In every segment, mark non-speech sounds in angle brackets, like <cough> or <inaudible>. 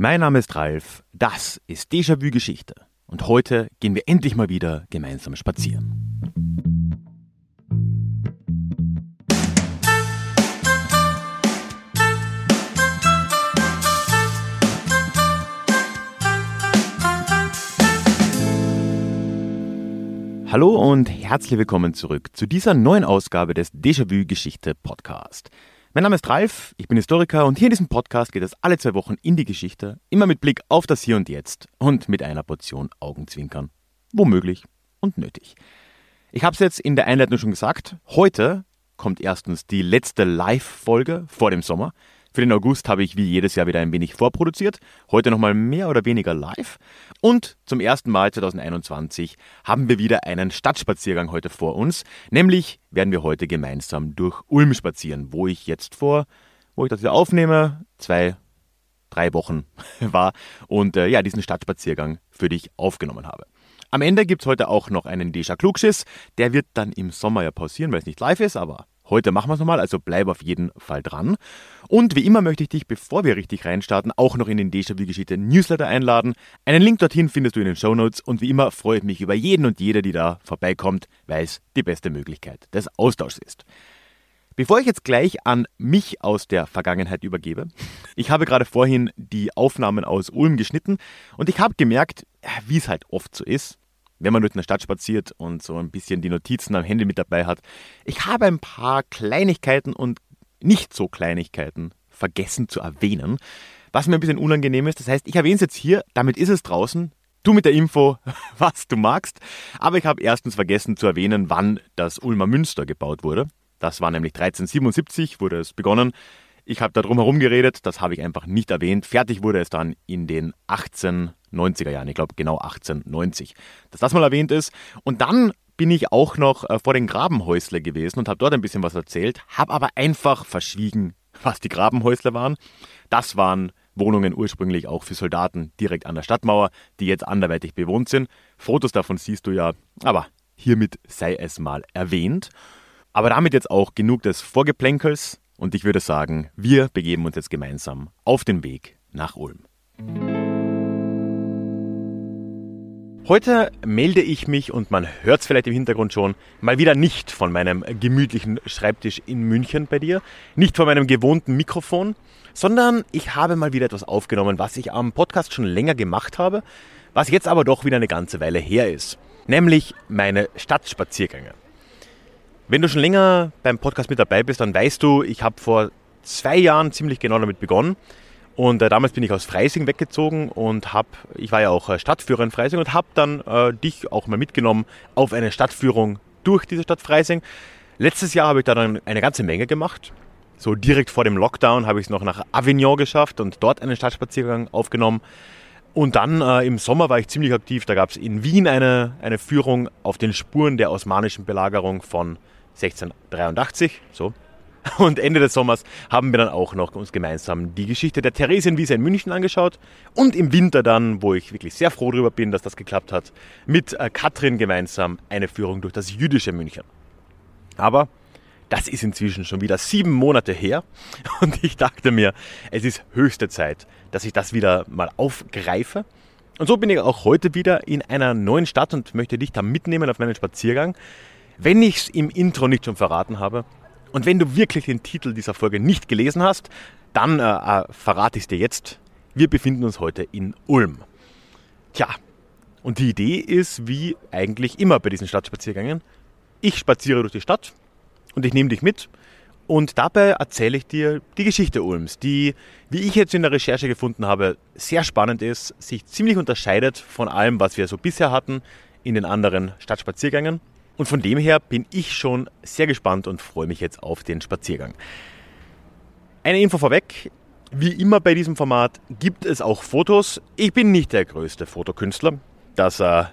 Mein Name ist Ralf, das ist Déjà-vu Geschichte und heute gehen wir endlich mal wieder gemeinsam spazieren. Hallo und herzlich willkommen zurück zu dieser neuen Ausgabe des Déjà-vu Geschichte Podcast. Mein Name ist Ralf, ich bin Historiker und hier in diesem Podcast geht es alle zwei Wochen in die Geschichte, immer mit Blick auf das Hier und Jetzt und mit einer Portion Augenzwinkern. Womöglich und nötig. Ich habe es jetzt in der Einleitung schon gesagt, heute kommt erstens die letzte Live-Folge vor dem Sommer. Für den August habe ich wie jedes Jahr wieder ein wenig vorproduziert. Heute nochmal mehr oder weniger live. Und zum ersten Mal 2021 haben wir wieder einen Stadtspaziergang heute vor uns. Nämlich werden wir heute gemeinsam durch Ulm spazieren, wo ich jetzt vor, wo ich das wieder aufnehme, zwei, drei Wochen <laughs> war und äh, ja, diesen Stadtspaziergang für dich aufgenommen habe. Am Ende gibt es heute auch noch einen Deja Klugschiss. Der wird dann im Sommer ja pausieren, weil es nicht live ist, aber Heute machen wir es nochmal, also bleib auf jeden Fall dran. Und wie immer möchte ich dich, bevor wir richtig reinstarten, auch noch in den Déjà-vu-Geschichte Newsletter einladen. Einen Link dorthin findest du in den Show Notes und wie immer freue ich mich über jeden und jede, die da vorbeikommt, weil es die beste Möglichkeit des Austauschs ist. Bevor ich jetzt gleich an mich aus der Vergangenheit übergebe, <laughs> ich habe gerade vorhin die Aufnahmen aus Ulm geschnitten und ich habe gemerkt, wie es halt oft so ist, wenn man durch eine Stadt spaziert und so ein bisschen die Notizen am Handy mit dabei hat. Ich habe ein paar Kleinigkeiten und nicht so Kleinigkeiten vergessen zu erwähnen, was mir ein bisschen unangenehm ist. Das heißt, ich erwähne es jetzt hier, damit ist es draußen. Du mit der Info, <laughs> was du magst. Aber ich habe erstens vergessen zu erwähnen, wann das Ulmer Münster gebaut wurde. Das war nämlich 1377, wurde es begonnen. Ich habe da drum herum geredet, das habe ich einfach nicht erwähnt. Fertig wurde es dann in den 1890er Jahren, ich glaube genau 1890. Dass das mal erwähnt ist. Und dann bin ich auch noch äh, vor den Grabenhäusle gewesen und habe dort ein bisschen was erzählt, habe aber einfach verschwiegen, <laughs> was die Grabenhäusle waren. Das waren Wohnungen ursprünglich auch für Soldaten direkt an der Stadtmauer, die jetzt anderweitig bewohnt sind. Fotos davon siehst du ja, aber hiermit sei es mal erwähnt. Aber damit jetzt auch genug des Vorgeplänkels. Und ich würde sagen, wir begeben uns jetzt gemeinsam auf den Weg nach Ulm. Heute melde ich mich, und man hört es vielleicht im Hintergrund schon, mal wieder nicht von meinem gemütlichen Schreibtisch in München bei dir, nicht von meinem gewohnten Mikrofon, sondern ich habe mal wieder etwas aufgenommen, was ich am Podcast schon länger gemacht habe, was jetzt aber doch wieder eine ganze Weile her ist, nämlich meine Stadtspaziergänge. Wenn du schon länger beim Podcast mit dabei bist, dann weißt du, ich habe vor zwei Jahren ziemlich genau damit begonnen. Und äh, damals bin ich aus Freising weggezogen und habe, ich war ja auch äh, Stadtführer in Freising und habe dann äh, dich auch mal mitgenommen auf eine Stadtführung durch diese Stadt Freising. Letztes Jahr habe ich da dann eine ganze Menge gemacht. So direkt vor dem Lockdown habe ich es noch nach Avignon geschafft und dort einen Stadtspaziergang aufgenommen. Und dann äh, im Sommer war ich ziemlich aktiv. Da gab es in Wien eine, eine Führung auf den Spuren der osmanischen Belagerung von 1683, so. <laughs> Und Ende des Sommers haben wir dann auch noch uns gemeinsam die Geschichte der Theresienwiese in München angeschaut. Und im Winter dann, wo ich wirklich sehr froh darüber bin, dass das geklappt hat, mit äh, Katrin gemeinsam eine Führung durch das jüdische München. Aber das ist inzwischen schon wieder sieben Monate her <laughs> und ich dachte mir, es ist höchste Zeit, dass ich das wieder mal aufgreife. Und so bin ich auch heute wieder in einer neuen Stadt und möchte dich da mitnehmen auf meinen Spaziergang. Wenn ich es im Intro nicht schon verraten habe und wenn du wirklich den Titel dieser Folge nicht gelesen hast, dann äh, äh, verrate ich es dir jetzt. Wir befinden uns heute in Ulm. Tja, und die Idee ist, wie eigentlich immer bei diesen Stadtspaziergängen, ich spaziere durch die Stadt und ich nehme dich mit und dabei erzähle ich dir die Geschichte Ulms, die, wie ich jetzt in der Recherche gefunden habe, sehr spannend ist, sich ziemlich unterscheidet von allem, was wir so bisher hatten in den anderen Stadtspaziergängen und von dem her bin ich schon sehr gespannt und freue mich jetzt auf den Spaziergang. Eine Info vorweg. Wie immer bei diesem Format gibt es auch Fotos. Ich bin nicht der größte Fotokünstler. Das äh,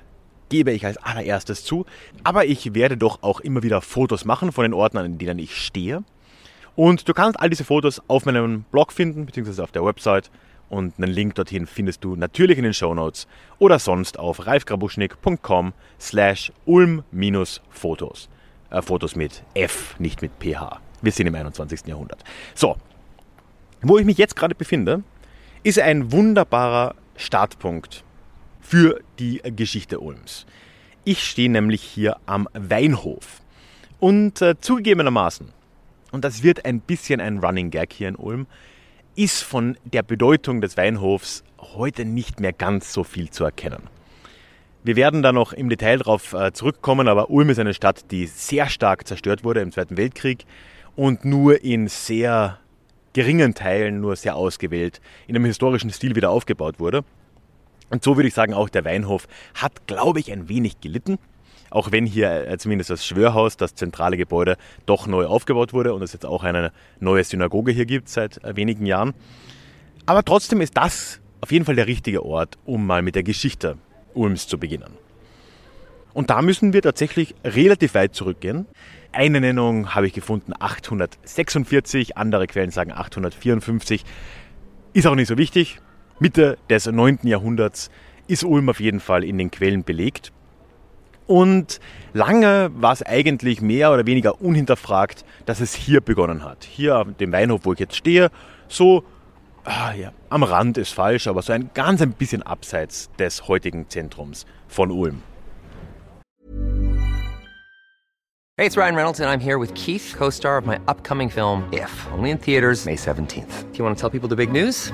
gebe ich als allererstes zu. Aber ich werde doch auch immer wieder Fotos machen von den Orten, an denen ich stehe. Und du kannst all diese Fotos auf meinem Blog finden, beziehungsweise auf der Website und einen Link dorthin findest du natürlich in den Show Notes oder sonst auf ralfgrabuschnik.com slash ulm-fotos. Äh, Fotos mit F, nicht mit PH. Wir sind im 21. Jahrhundert. So, wo ich mich jetzt gerade befinde, ist ein wunderbarer Startpunkt für die Geschichte Ulms. Ich stehe nämlich hier am Weinhof. Und äh, zugegebenermaßen, und das wird ein bisschen ein Running Gag hier in Ulm, ist von der Bedeutung des Weinhofs heute nicht mehr ganz so viel zu erkennen. Wir werden da noch im Detail darauf äh, zurückkommen, aber Ulm ist eine Stadt, die sehr stark zerstört wurde im Zweiten Weltkrieg und nur in sehr geringen Teilen, nur sehr ausgewählt, in einem historischen Stil wieder aufgebaut wurde. Und so würde ich sagen, auch der Weinhof hat, glaube ich, ein wenig gelitten. Auch wenn hier äh, zumindest das Schwörhaus, das zentrale Gebäude, doch neu aufgebaut wurde und es jetzt auch eine neue Synagoge hier gibt seit äh, wenigen Jahren. Aber trotzdem ist das auf jeden Fall der richtige Ort, um mal mit der Geschichte Ulms zu beginnen. Und da müssen wir tatsächlich relativ weit zurückgehen. Eine Nennung habe ich gefunden, 846, andere Quellen sagen 854. Ist auch nicht so wichtig. Mitte des 9. Jahrhunderts ist Ulm auf jeden Fall in den Quellen belegt. Und lange war es eigentlich mehr oder weniger unhinterfragt, dass es hier begonnen hat. Hier auf dem Weinhof, wo ich jetzt stehe, so ah, ja, am Rand ist falsch, aber so ein ganz ein bisschen abseits des heutigen Zentrums von Ulm. Hey, it's Ryan Reynolds and I'm here with Keith, co-star of my upcoming film If, only in theaters May 17th. Do you want to tell people the big news?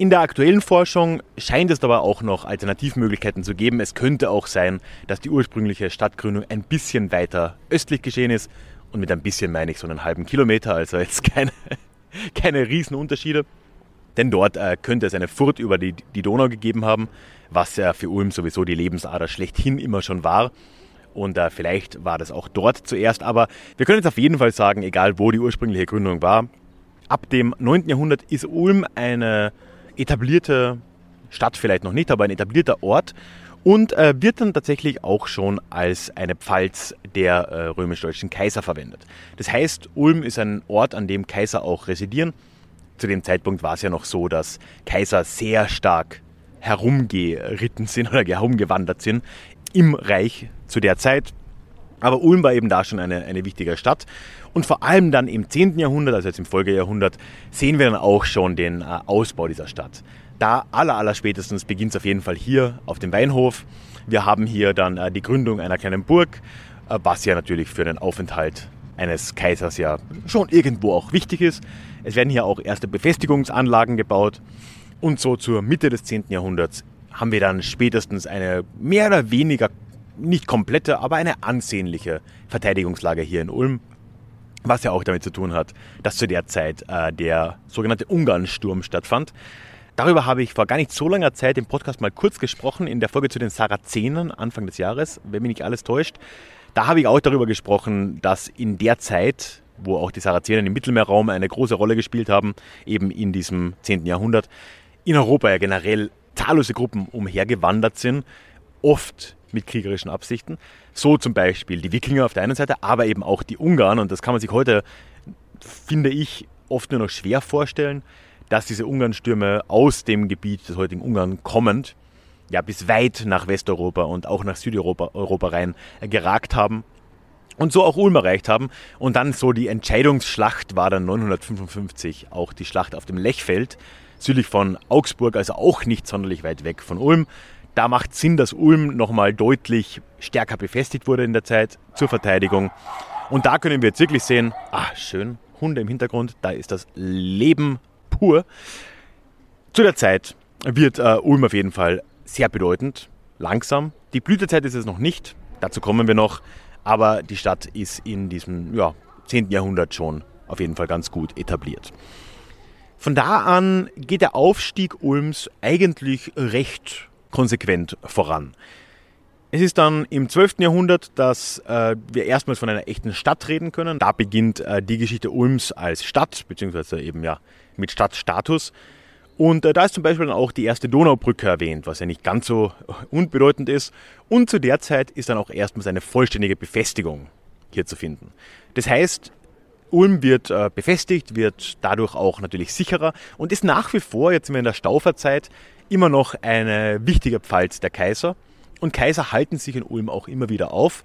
In der aktuellen Forschung scheint es aber auch noch Alternativmöglichkeiten zu geben. Es könnte auch sein, dass die ursprüngliche Stadtgründung ein bisschen weiter östlich geschehen ist. Und mit ein bisschen meine ich so einen halben Kilometer, also jetzt keine, <laughs> keine Riesenunterschiede. Denn dort äh, könnte es eine Furt über die, die Donau gegeben haben, was ja für Ulm sowieso die Lebensader schlechthin immer schon war. Und äh, vielleicht war das auch dort zuerst. Aber wir können jetzt auf jeden Fall sagen, egal wo die ursprüngliche Gründung war, ab dem 9. Jahrhundert ist Ulm eine etablierte Stadt vielleicht noch nicht, aber ein etablierter Ort und äh, wird dann tatsächlich auch schon als eine Pfalz der äh, römisch-deutschen Kaiser verwendet. Das heißt, Ulm ist ein Ort, an dem Kaiser auch residieren. Zu dem Zeitpunkt war es ja noch so, dass Kaiser sehr stark herumgeritten sind oder herumgewandert sind im Reich zu der Zeit. Aber Ulm war eben da schon eine, eine wichtige Stadt. Und vor allem dann im 10. Jahrhundert, also jetzt im Folgejahrhundert, sehen wir dann auch schon den äh, Ausbau dieser Stadt. Da aller, aller spätestens beginnt es auf jeden Fall hier auf dem Weinhof. Wir haben hier dann äh, die Gründung einer kleinen Burg, äh, was ja natürlich für den Aufenthalt eines Kaisers ja schon irgendwo auch wichtig ist. Es werden hier auch erste Befestigungsanlagen gebaut. Und so zur Mitte des 10. Jahrhunderts haben wir dann spätestens eine mehr oder weniger nicht komplette, aber eine ansehnliche Verteidigungslage hier in Ulm. Was ja auch damit zu tun hat, dass zu der Zeit äh, der sogenannte Ungarnsturm stattfand. Darüber habe ich vor gar nicht so langer Zeit im Podcast mal kurz gesprochen, in der Folge zu den Sarazenen Anfang des Jahres, wenn mich nicht alles täuscht. Da habe ich auch darüber gesprochen, dass in der Zeit, wo auch die Sarazenen im Mittelmeerraum eine große Rolle gespielt haben, eben in diesem 10. Jahrhundert, in Europa ja generell zahllose Gruppen umhergewandert sind, oft mit kriegerischen Absichten. So zum Beispiel die Wikinger auf der einen Seite, aber eben auch die Ungarn. Und das kann man sich heute, finde ich, oft nur noch schwer vorstellen, dass diese Ungarnstürme aus dem Gebiet des heutigen Ungarn kommend ja bis weit nach Westeuropa und auch nach Südeuropa Europa rein geragt haben und so auch Ulm erreicht haben. Und dann so die Entscheidungsschlacht war dann 955 auch die Schlacht auf dem Lechfeld, südlich von Augsburg, also auch nicht sonderlich weit weg von Ulm. Da macht Sinn, dass Ulm nochmal deutlich stärker befestigt wurde in der Zeit zur Verteidigung. Und da können wir jetzt wirklich sehen, ah, schön, Hunde im Hintergrund, da ist das Leben pur. Zu der Zeit wird äh, Ulm auf jeden Fall sehr bedeutend, langsam. Die Blütezeit ist es noch nicht, dazu kommen wir noch, aber die Stadt ist in diesem ja, 10. Jahrhundert schon auf jeden Fall ganz gut etabliert. Von da an geht der Aufstieg Ulms eigentlich recht konsequent voran. Es ist dann im 12. Jahrhundert, dass äh, wir erstmals von einer echten Stadt reden können. Da beginnt äh, die Geschichte Ulms als Stadt, beziehungsweise eben ja mit Stadtstatus. Und äh, da ist zum Beispiel dann auch die erste Donaubrücke erwähnt, was ja nicht ganz so unbedeutend ist. Und zu der Zeit ist dann auch erstmals eine vollständige Befestigung hier zu finden. Das heißt, Ulm wird äh, befestigt, wird dadurch auch natürlich sicherer und ist nach wie vor, jetzt sind wir in der Stauferzeit, immer noch eine wichtige Pfalz der Kaiser. Und Kaiser halten sich in Ulm auch immer wieder auf.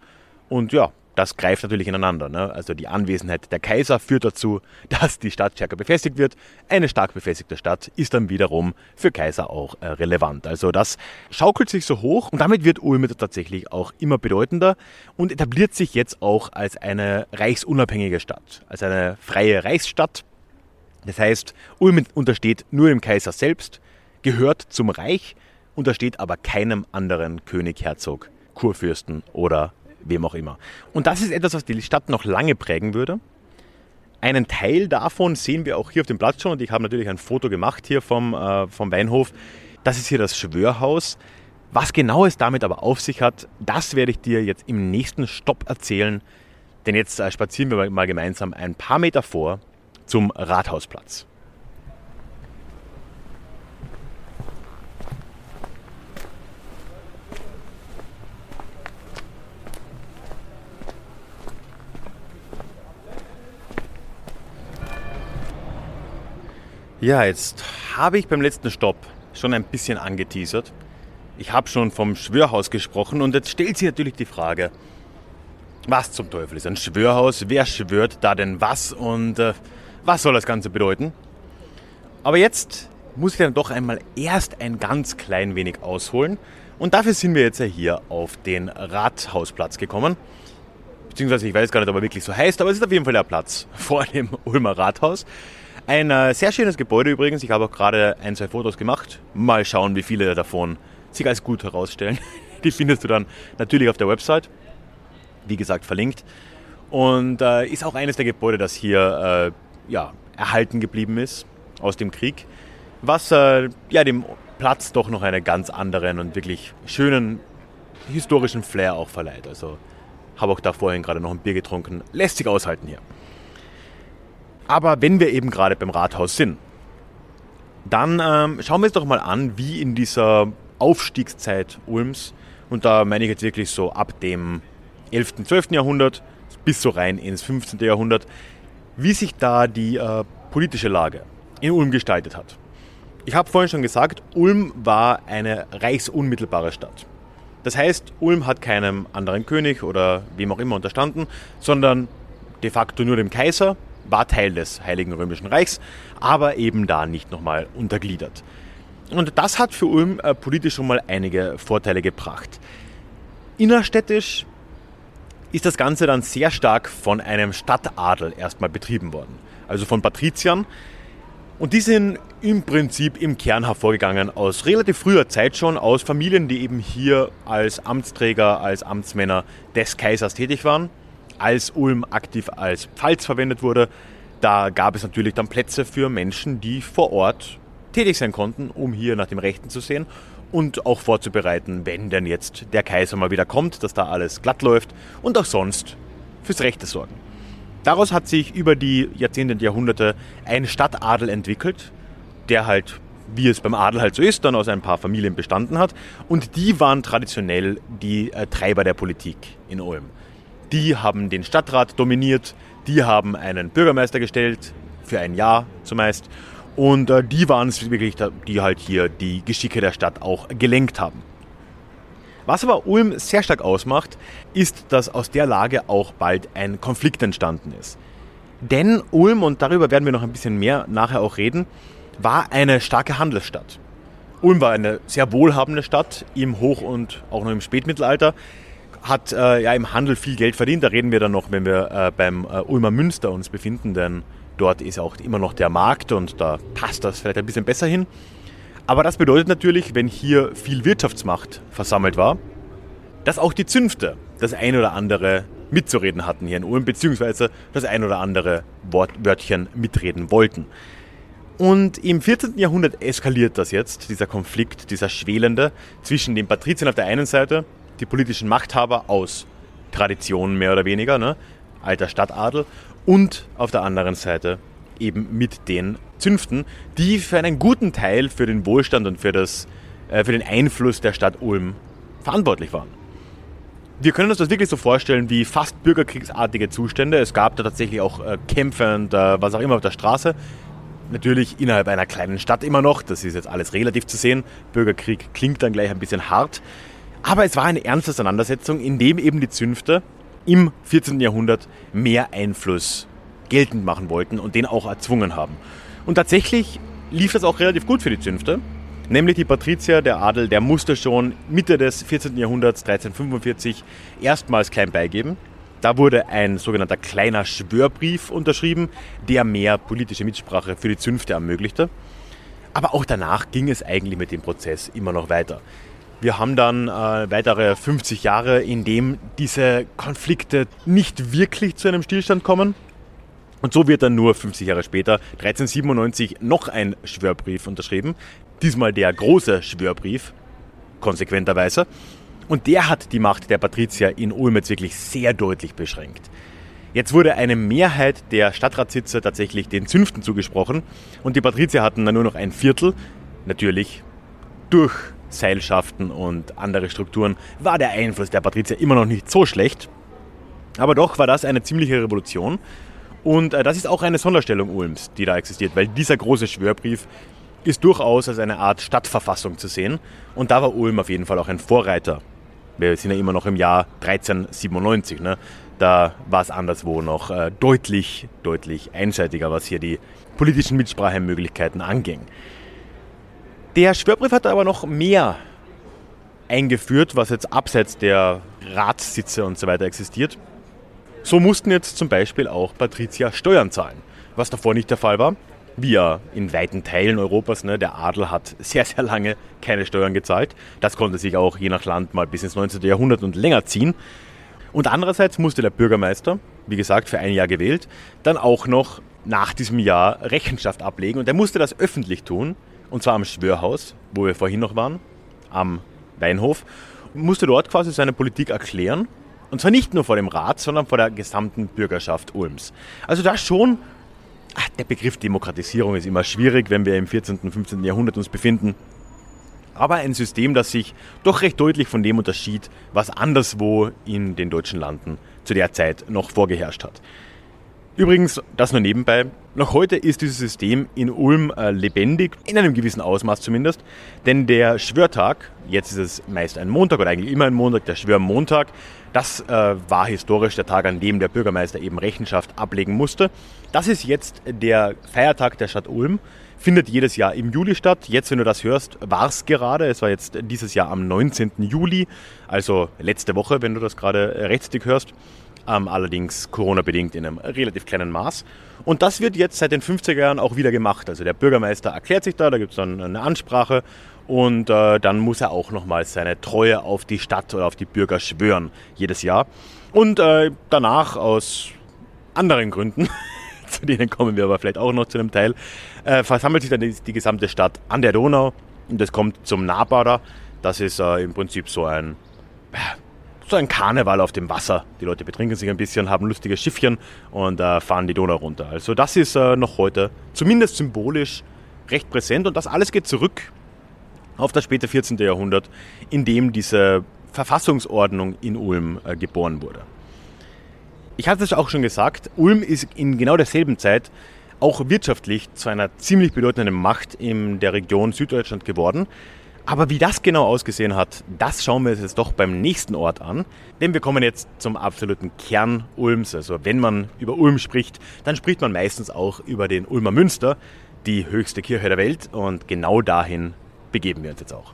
Und ja, das greift natürlich ineinander. Ne? Also die Anwesenheit der Kaiser führt dazu, <laughs> dass die Stadt stärker befestigt wird. Eine stark befestigte Stadt ist dann wiederum für Kaiser auch äh, relevant. Also das schaukelt sich so hoch und damit wird Ulm tatsächlich auch immer bedeutender und etabliert sich jetzt auch als eine reichsunabhängige Stadt, als eine freie Reichsstadt. Das heißt, Ulm untersteht nur dem Kaiser selbst, gehört zum Reich, untersteht aber keinem anderen König, Herzog, Kurfürsten oder wem auch immer. Und das ist etwas, was die Stadt noch lange prägen würde. Einen Teil davon sehen wir auch hier auf dem Platz schon und ich habe natürlich ein Foto gemacht hier vom, äh, vom Weinhof. Das ist hier das Schwörhaus. Was genau es damit aber auf sich hat, das werde ich dir jetzt im nächsten Stopp erzählen. Denn jetzt äh, spazieren wir mal gemeinsam ein paar Meter vor zum Rathausplatz. Ja, jetzt habe ich beim letzten Stopp schon ein bisschen angeteasert. Ich habe schon vom Schwörhaus gesprochen und jetzt stellt sich natürlich die Frage, was zum Teufel ist ein Schwörhaus? Wer schwört da denn was und äh, was soll das Ganze bedeuten? Aber jetzt muss ich dann doch einmal erst ein ganz klein wenig ausholen und dafür sind wir jetzt ja hier auf den Rathausplatz gekommen. Beziehungsweise ich weiß gar nicht, ob er wirklich so heißt, aber es ist auf jeden Fall der Platz vor dem Ulmer Rathaus. Ein äh, sehr schönes Gebäude übrigens. Ich habe auch gerade ein, zwei Fotos gemacht. Mal schauen, wie viele davon sich als gut herausstellen. <laughs> Die findest du dann natürlich auf der Website. Wie gesagt, verlinkt. Und äh, ist auch eines der Gebäude, das hier äh, ja, erhalten geblieben ist aus dem Krieg. Was äh, ja, dem Platz doch noch einen ganz anderen und wirklich schönen historischen Flair auch verleiht. Also habe auch da vorhin gerade noch ein Bier getrunken. Lässt sich aushalten hier. Aber wenn wir eben gerade beim Rathaus sind, dann ähm, schauen wir uns doch mal an, wie in dieser Aufstiegszeit Ulms, und da meine ich jetzt wirklich so ab dem 11., 12. Jahrhundert bis so rein ins 15. Jahrhundert, wie sich da die äh, politische Lage in Ulm gestaltet hat. Ich habe vorhin schon gesagt, Ulm war eine reichsunmittelbare Stadt. Das heißt, Ulm hat keinem anderen König oder wem auch immer unterstanden, sondern de facto nur dem Kaiser war Teil des Heiligen Römischen Reichs, aber eben da nicht nochmal untergliedert. Und das hat für Ulm äh, politisch schon mal einige Vorteile gebracht. Innerstädtisch ist das Ganze dann sehr stark von einem Stadtadel erstmal betrieben worden, also von Patriziern. Und die sind im Prinzip im Kern hervorgegangen aus relativ früher Zeit schon, aus Familien, die eben hier als Amtsträger, als Amtsmänner des Kaisers tätig waren als Ulm aktiv als Pfalz verwendet wurde, da gab es natürlich dann Plätze für Menschen, die vor Ort tätig sein konnten, um hier nach dem Rechten zu sehen und auch vorzubereiten, wenn denn jetzt der Kaiser mal wieder kommt, dass da alles glatt läuft und auch sonst fürs Rechte sorgen. Daraus hat sich über die Jahrzehnte und Jahrhunderte ein Stadtadel entwickelt, der halt, wie es beim Adel halt so ist, dann aus ein paar Familien bestanden hat. Und die waren traditionell die äh, Treiber der Politik in Ulm die haben den Stadtrat dominiert, die haben einen Bürgermeister gestellt, für ein Jahr zumeist. Und äh, die waren es wirklich, die halt hier die Geschicke der Stadt auch gelenkt haben. Was aber Ulm sehr stark ausmacht, ist, dass aus der Lage auch bald ein Konflikt entstanden ist. Denn Ulm, und darüber werden wir noch ein bisschen mehr nachher auch reden, war eine starke Handelsstadt. Ulm war eine sehr wohlhabende Stadt im Hoch- und auch noch im Spätmittelalter hat äh, ja im Handel viel Geld verdient. Da reden wir dann noch, wenn wir äh, beim äh, Ulmer Münster uns befinden, denn dort ist auch immer noch der Markt und da passt das vielleicht ein bisschen besser hin. Aber das bedeutet natürlich, wenn hier viel Wirtschaftsmacht versammelt war, dass auch die Zünfte das ein oder andere mitzureden hatten hier in Ulm, beziehungsweise das ein oder andere Wort, Wörtchen mitreden wollten. Und im 14. Jahrhundert eskaliert das jetzt, dieser Konflikt, dieser schwelende zwischen den Patriziern auf der einen Seite die politischen Machthaber aus Tradition mehr oder weniger, ne? alter Stadtadel, und auf der anderen Seite eben mit den Zünften, die für einen guten Teil für den Wohlstand und für, das, äh, für den Einfluss der Stadt Ulm verantwortlich waren. Wir können uns das wirklich so vorstellen wie fast bürgerkriegsartige Zustände. Es gab da tatsächlich auch äh, Kämpfe und äh, was auch immer auf der Straße. Natürlich innerhalb einer kleinen Stadt immer noch. Das ist jetzt alles relativ zu sehen. Bürgerkrieg klingt dann gleich ein bisschen hart. Aber es war eine ernste Auseinandersetzung, in dem eben die Zünfte im 14. Jahrhundert mehr Einfluss geltend machen wollten und den auch erzwungen haben. Und tatsächlich lief das auch relativ gut für die Zünfte. Nämlich die Patrizier, der Adel, der musste schon Mitte des 14. Jahrhunderts, 1345, erstmals klein beigeben. Da wurde ein sogenannter kleiner Schwörbrief unterschrieben, der mehr politische Mitsprache für die Zünfte ermöglichte. Aber auch danach ging es eigentlich mit dem Prozess immer noch weiter. Wir haben dann äh, weitere 50 Jahre, in dem diese Konflikte nicht wirklich zu einem Stillstand kommen. Und so wird dann nur 50 Jahre später, 1397, noch ein Schwörbrief unterschrieben. Diesmal der große Schwörbrief, konsequenterweise. Und der hat die Macht der Patrizier in Ulm jetzt wirklich sehr deutlich beschränkt. Jetzt wurde eine Mehrheit der Stadtratssitze tatsächlich den Zünften zugesprochen und die Patrizier hatten dann nur noch ein Viertel. Natürlich durch Seilschaften und andere Strukturen war der Einfluss der Patrizier immer noch nicht so schlecht. Aber doch war das eine ziemliche Revolution. Und äh, das ist auch eine Sonderstellung Ulms, die da existiert, weil dieser große Schwörbrief ist durchaus als eine Art Stadtverfassung zu sehen. Und da war Ulm auf jeden Fall auch ein Vorreiter. Wir sind ja immer noch im Jahr 1397. Ne? Da war es anderswo noch äh, deutlich, deutlich einseitiger, was hier die politischen Mitsprachemöglichkeiten anging. Der Schwörbrief hat aber noch mehr eingeführt, was jetzt abseits der Ratssitze und so weiter existiert. So mussten jetzt zum Beispiel auch Patrizier Steuern zahlen, was davor nicht der Fall war. Wie ja in weiten Teilen Europas, ne, der Adel hat <laughs> sehr, sehr lange keine Steuern gezahlt. Das konnte sich auch je nach Land mal bis ins 19. Jahrhundert und länger ziehen. Und andererseits musste der Bürgermeister, wie gesagt, für ein Jahr gewählt, dann auch noch nach diesem Jahr Rechenschaft ablegen. Und er musste das öffentlich tun, und zwar am Schwörhaus, wo wir vorhin noch waren, am Weinhof, und musste dort quasi seine Politik erklären. Und zwar nicht nur vor dem Rat, sondern vor der gesamten Bürgerschaft Ulms. Also da schon, ach, der Begriff Demokratisierung ist immer schwierig, wenn wir im 14. und 15. Jahrhundert uns befinden. Aber ein System, das sich doch recht deutlich von dem unterschied, was anderswo in den deutschen Landen zu der Zeit noch vorgeherrscht hat. Übrigens, das nur nebenbei, noch heute ist dieses System in Ulm äh, lebendig, in einem gewissen Ausmaß zumindest, denn der Schwörtag, jetzt ist es meist ein Montag oder eigentlich immer ein Montag, der Schwörmontag, das äh, war historisch der Tag, an dem der Bürgermeister eben Rechenschaft ablegen musste. Das ist jetzt der Feiertag der Stadt Ulm, findet jedes Jahr im Juli statt. Jetzt, wenn du das hörst, war es gerade. Es war jetzt dieses Jahr am 19. Juli, also letzte Woche, wenn du das gerade rechtzeitig hörst ähm, allerdings Corona-bedingt in einem relativ kleinen Maß. Und das wird jetzt seit den 50er Jahren auch wieder gemacht. Also der Bürgermeister erklärt sich da, da gibt es dann eine Ansprache und äh, dann muss er auch nochmal seine Treue auf die Stadt oder auf die Bürger schwören, jedes Jahr. Und äh, danach aus anderen Gründen, <laughs> zu denen kommen wir aber vielleicht auch noch zu einem Teil, äh, versammelt sich dann die, die, gesamte Stadt an der Donau und es kommt zum Nabada. Das ist äh, im Prinzip so ein so ein Karneval auf dem Wasser. Die Leute betrinken sich ein bisschen, haben lustige Schiffchen und äh, fahren die Donau runter. Also das ist äh, noch heute zumindest symbolisch recht präsent und das alles geht zurück auf das späte 14. Jahrhundert, in dem diese Verfassungsordnung in Ulm äh, geboren wurde. Ich hatte es auch schon gesagt, Ulm ist in genau derselben Zeit auch wirtschaftlich zu einer ziemlich bedeutenden Macht in der Region Süddeutschland geworden. Aber wie das genau ausgesehen hat, das schauen wir uns jetzt doch beim nächsten Ort an. Denn wir kommen jetzt zum absoluten Kern Ulms. Also wenn man über Ulm spricht, dann spricht man meistens auch über den Ulmer Münster, die höchste Kirche der Welt. Und genau dahin begeben wir uns jetzt auch.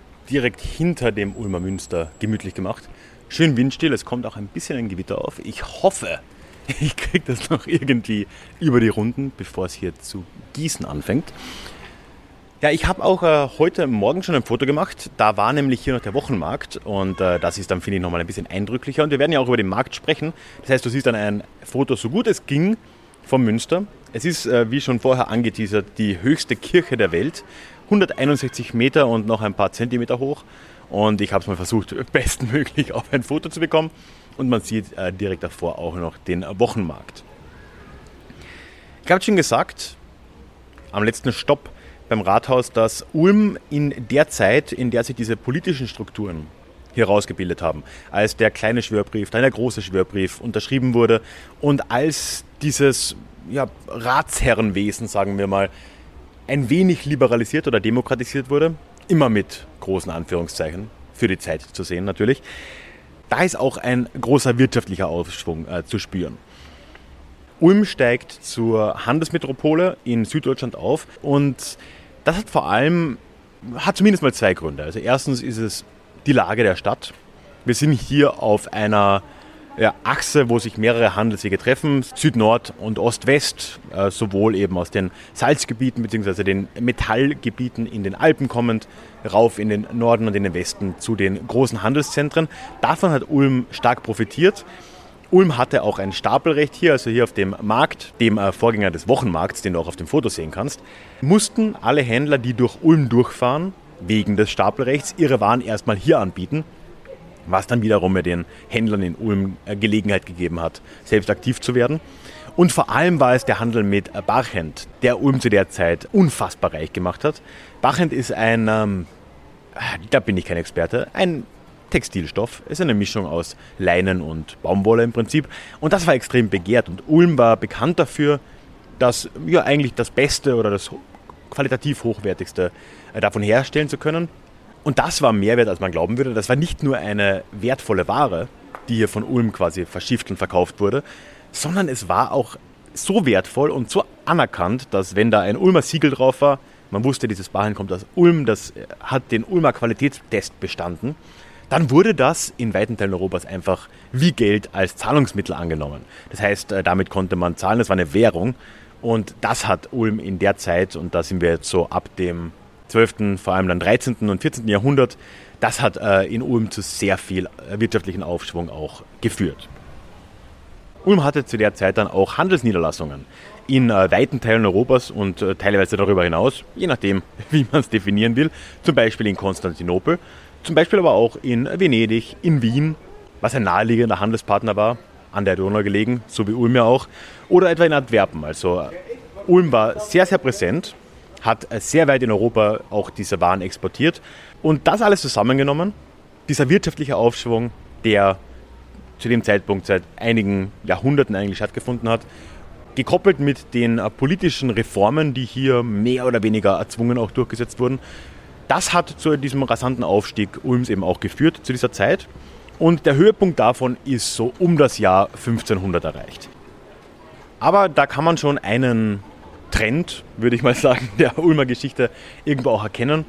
direkt hinter dem Ulmer Münster gemütlich gemacht. Schön windstill, es kommt auch ein bisschen ein Gewitter auf. Ich hoffe, <laughs> ich kriege das noch irgendwie über die Runden, bevor es hier zu gießen anfängt. Ja, ich habe auch äh, heute Morgen schon ein Foto gemacht. Da war nämlich hier noch der Wochenmarkt und äh, das ist dann, finde ich, nochmal ein bisschen eindrücklicher. Und wir werden ja auch über den Markt sprechen. Das heißt, du siehst dann ein Foto, so gut es ging, vom Münster. Es ist, äh, wie schon vorher angeteasert, die höchste Kirche der Welt. 161 Meter und noch ein paar Zentimeter hoch. Und ich habe es mal versucht, <laughs> bestmöglich auf ein Foto zu bekommen. Und man sieht äh, direkt davor auch noch den Wochenmarkt. Ich habe schon gesagt, am letzten Stopp beim Rathaus, dass Ulm in der Zeit, in der sich diese politischen Strukturen hier rausgebildet haben, als der kleine Schwörbrief, dann der große Schwörbrief unterschrieben wurde und als dieses ja, Ratsherrenwesen, sagen wir mal, ein wenig liberalisiert oder demokratisiert wurde, immer mit großen Anführungszeichen, für die Zeit zu sehen natürlich, da ist auch ein großer wirtschaftlicher Aufschwung äh, zu spüren. Ulm steigt zur Handelsmetropole in Süddeutschland auf und das hat vor allem, hat zumindest mal zwei Gründe. Also erstens ist es die Lage der Stadt. Wir sind hier auf einer Achse, wo sich mehrere Handelswege treffen, Süd-Nord und Ost-West, äh, sowohl eben aus den Salzgebieten bzw. den Metallgebieten in den Alpen kommend, rauf in den Norden und in den Westen zu den großen Handelszentren. Davon hat Ulm stark profitiert. Ulm hatte auch ein Stapelrecht hier, also hier auf dem Markt, dem äh, Vorgänger des Wochenmarkts, den du auch auf dem Foto sehen kannst, mussten alle Händler, die durch Ulm durchfahren, wegen des Stapelrechts ihre Waren erstmal hier anbieten was dann wiederum mir den Händlern in Ulm äh, Gelegenheit gegeben hat, selbst aktiv zu werden. Und vor allem war es der Handel mit Barchent, der Ulm zu der Zeit unfassbar reich gemacht hat. Barchent ist ein, ähm, da bin ich kein Experte, ein Textilstoff. Es ist eine Mischung aus Leinen und Baumwolle im Prinzip. Und das war extrem begehrt. Und Ulm war bekannt dafür, dass ja eigentlich das Beste oder das qualitativ hochwertigste äh, davon herstellen zu können. Und das war mehr wert, als man glauben würde. Das war nicht nur eine wertvolle Ware, die hier von Ulm quasi verschifft und verkauft wurde, sondern es war auch so wertvoll und so anerkannt, dass wenn da ein Ulmer Siegel drauf war, man wusste, dieses Barhen kommt aus Ulm, das hat den Ulmer Qualitätstest bestanden, dann wurde das in weiten Teilen Europas einfach wie Geld als Zahlungsmittel angenommen. Das heißt, äh, damit konnte man zahlen, das war eine Währung. Und das hat Ulm in der Zeit, und da sind wir jetzt so ab dem 12., vor allem dann 13. und 14. Jahrhundert, das hat äh, in Ulm zu sehr viel äh, wirtschaftlichen Aufschwung auch geführt. Ulm hatte zu der Zeit dann auch Handelsniederlassungen in äh, weiten Teilen Europas und äh, teilweise darüber hinaus, je nachdem, <laughs> wie man es definieren will. Zum Beispiel in Konstantinopel, zum Beispiel aber auch in Venedig, in Wien, was ein naheliegender Handelspartner war, an der Donau gelegen, so wie Ulm ja auch, oder etwa in Antwerpen. Also Ulm war sehr, sehr präsent hat sehr weit in Europa auch diese Waren exportiert. Und das alles zusammengenommen, dieser wirtschaftliche Aufschwung, der zu dem Zeitpunkt seit einigen Jahrhunderten eigentlich stattgefunden hat, gekoppelt mit den äh, politischen Reformen, die hier mehr oder weniger erzwungen auch durchgesetzt wurden, das hat zu diesem rasanten Aufstieg Ulms eben auch geführt zu dieser Zeit. Und der Höhepunkt davon ist so um das Jahr 1500 erreicht. Aber da kann man schon einen Trend, würde ich mal sagen, <laughs> der Ulmer Geschichte irgendwo auch erkennen.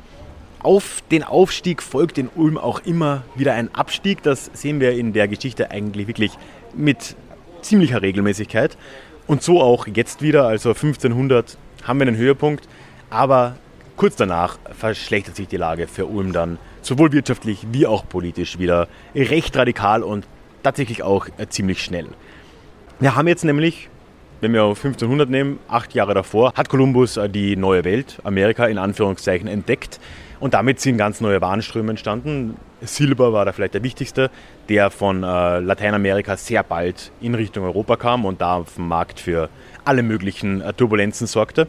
Auf den Aufstieg folgt in Ulm auch immer wieder ein Abstieg. Das sehen wir in der Geschichte eigentlich wirklich mit ziemlicher Regelmäßigkeit. Und so auch jetzt wieder, also 1500 haben wir einen Höhepunkt. Aber kurz danach verschlechtert sich die Lage für Ulm dann sowohl wirtschaftlich wie auch politisch wieder recht radikal und tatsächlich auch ziemlich schnell. Wir haben jetzt nämlich wenn wir auf 1500 nehmen, acht Jahre davor, hat Kolumbus äh, die neue Welt, Amerika in Anführungszeichen, entdeckt. Und damit sind ganz neue Warenströme entstanden. Silber war da vielleicht der wichtigste, der von äh, Lateinamerika sehr bald in Richtung Europa kam und da auf dem Markt für alle möglichen äh, Turbulenzen sorgte.